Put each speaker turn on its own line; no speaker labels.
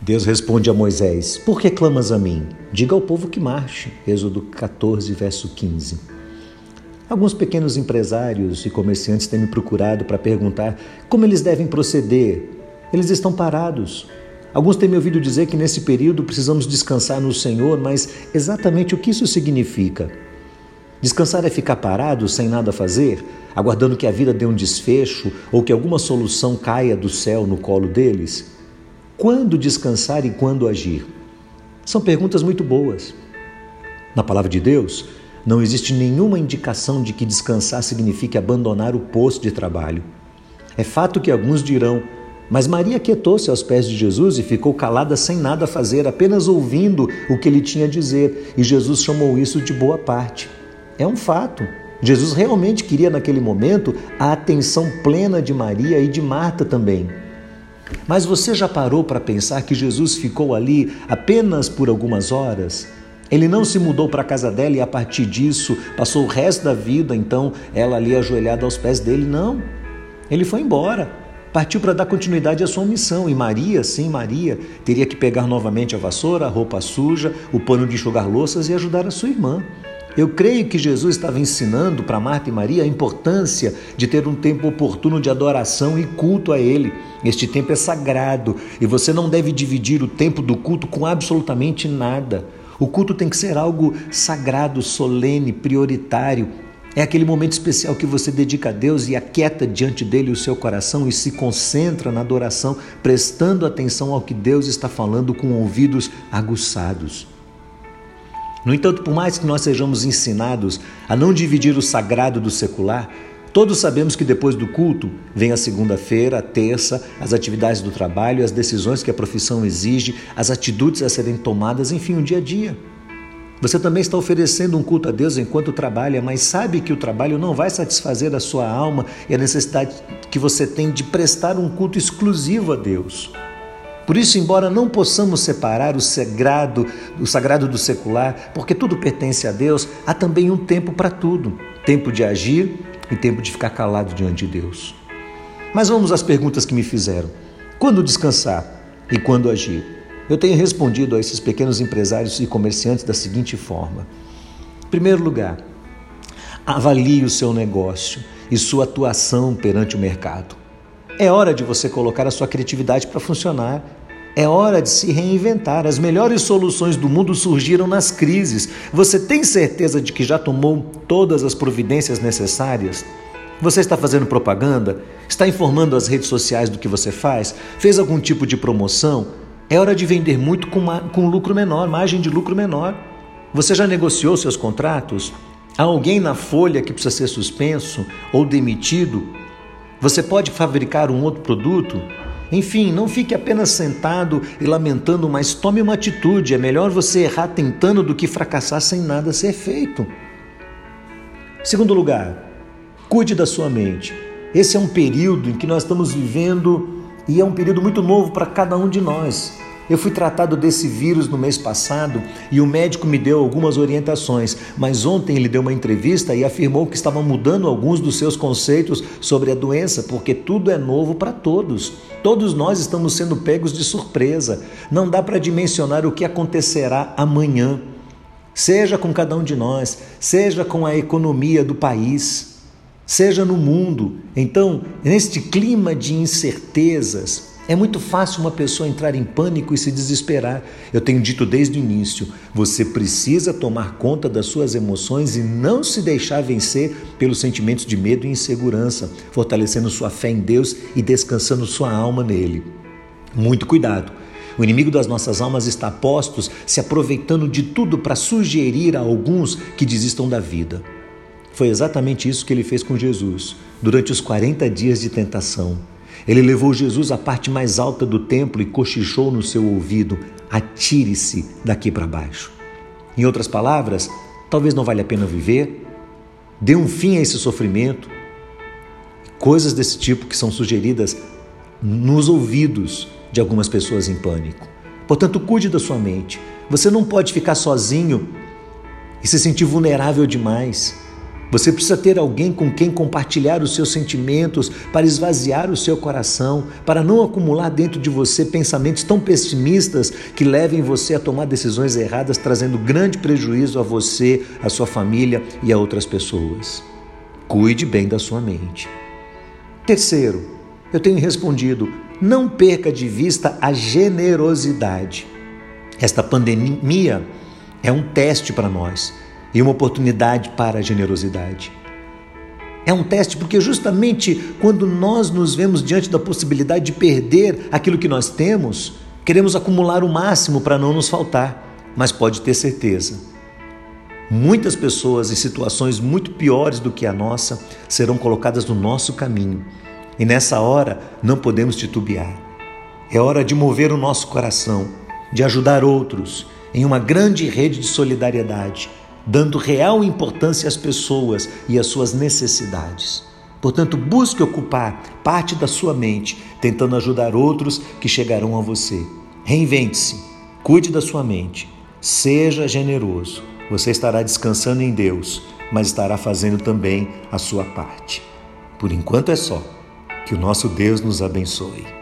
Deus responde a Moisés: Por que clamas a mim? Diga ao povo que marche. Êxodo 14, verso 15. Alguns pequenos empresários e comerciantes têm me procurado para perguntar como eles devem proceder. Eles estão parados. Alguns têm me ouvido dizer que nesse período precisamos descansar no Senhor, mas exatamente o que isso significa? Descansar é ficar parado, sem nada fazer, aguardando que a vida dê um desfecho ou que alguma solução caia do céu no colo deles? Quando descansar e quando agir? São perguntas muito boas. Na palavra de Deus, não existe nenhuma indicação de que descansar signifique abandonar o posto de trabalho. É fato que alguns dirão, mas Maria quietou-se aos pés de Jesus e ficou calada sem nada fazer, apenas ouvindo o que ele tinha a dizer, e Jesus chamou isso de boa parte. É um fato. Jesus realmente queria naquele momento a atenção plena de Maria e de Marta também. Mas você já parou para pensar que Jesus ficou ali apenas por algumas horas? Ele não se mudou para a casa dela e a partir disso passou o resto da vida, então ela ali ajoelhada aos pés dele? Não. Ele foi embora, partiu para dar continuidade à sua missão. E Maria, sim, Maria, teria que pegar novamente a vassoura, a roupa suja, o pano de enxugar louças e ajudar a sua irmã. Eu creio que Jesus estava ensinando para Marta e Maria a importância de ter um tempo oportuno de adoração e culto a Ele. Este tempo é sagrado e você não deve dividir o tempo do culto com absolutamente nada. O culto tem que ser algo sagrado, solene, prioritário. É aquele momento especial que você dedica a Deus e aquieta diante dele o seu coração e se concentra na adoração, prestando atenção ao que Deus está falando com ouvidos aguçados. No entanto, por mais que nós sejamos ensinados a não dividir o sagrado do secular, todos sabemos que depois do culto vem a segunda-feira, a terça, as atividades do trabalho, as decisões que a profissão exige, as atitudes a serem tomadas, enfim, o dia a dia. Você também está oferecendo um culto a Deus enquanto trabalha, mas sabe que o trabalho não vai satisfazer a sua alma e a necessidade que você tem de prestar um culto exclusivo a Deus. Por isso, embora não possamos separar o sagrado, o sagrado do secular, porque tudo pertence a Deus, há também um tempo para tudo: tempo de agir e tempo de ficar calado diante de Deus. Mas vamos às perguntas que me fizeram. Quando descansar e quando agir? Eu tenho respondido a esses pequenos empresários e comerciantes da seguinte forma: em primeiro lugar, avalie o seu negócio e sua atuação perante o mercado. É hora de você colocar a sua criatividade para funcionar é hora de se reinventar. As melhores soluções do mundo surgiram nas crises. Você tem certeza de que já tomou todas as providências necessárias? Você está fazendo propaganda? Está informando as redes sociais do que você faz? Fez algum tipo de promoção? É hora de vender muito com, uma, com lucro menor, margem de lucro menor. Você já negociou seus contratos? Há alguém na folha que precisa ser suspenso ou demitido? Você pode fabricar um outro produto? Enfim, não fique apenas sentado e lamentando, mas tome uma atitude. É melhor você errar tentando do que fracassar sem nada ser feito. Segundo lugar, cuide da sua mente. Esse é um período em que nós estamos vivendo e é um período muito novo para cada um de nós. Eu fui tratado desse vírus no mês passado e o médico me deu algumas orientações, mas ontem ele deu uma entrevista e afirmou que estava mudando alguns dos seus conceitos sobre a doença, porque tudo é novo para todos. Todos nós estamos sendo pegos de surpresa. Não dá para dimensionar o que acontecerá amanhã. Seja com cada um de nós, seja com a economia do país, seja no mundo. Então, neste clima de incertezas, é muito fácil uma pessoa entrar em pânico e se desesperar. Eu tenho dito desde o início: você precisa tomar conta das suas emoções e não se deixar vencer pelos sentimentos de medo e insegurança, fortalecendo sua fé em Deus e descansando sua alma nele. Muito cuidado. O inimigo das nossas almas está postos, se aproveitando de tudo para sugerir a alguns que desistam da vida. Foi exatamente isso que ele fez com Jesus durante os 40 dias de tentação. Ele levou Jesus à parte mais alta do templo e cochichou no seu ouvido: atire-se daqui para baixo. Em outras palavras, talvez não valha a pena viver, dê um fim a esse sofrimento. Coisas desse tipo que são sugeridas nos ouvidos de algumas pessoas em pânico. Portanto, cuide da sua mente. Você não pode ficar sozinho e se sentir vulnerável demais. Você precisa ter alguém com quem compartilhar os seus sentimentos, para esvaziar o seu coração, para não acumular dentro de você pensamentos tão pessimistas que levem você a tomar decisões erradas, trazendo grande prejuízo a você, a sua família e a outras pessoas. Cuide bem da sua mente. Terceiro, eu tenho respondido: não perca de vista a generosidade. Esta pandemia é um teste para nós e uma oportunidade para a generosidade. É um teste porque, justamente quando nós nos vemos diante da possibilidade de perder aquilo que nós temos, queremos acumular o máximo para não nos faltar. Mas pode ter certeza, muitas pessoas em situações muito piores do que a nossa serão colocadas no nosso caminho. E nessa hora não podemos titubear. É hora de mover o nosso coração, de ajudar outros em uma grande rede de solidariedade dando real importância às pessoas e às suas necessidades. Portanto, busque ocupar parte da sua mente, tentando ajudar outros que chegarão a você. Reinvente-se, cuide da sua mente, seja generoso. Você estará descansando em Deus, mas estará fazendo também a sua parte. Por enquanto é só. Que o nosso Deus nos abençoe.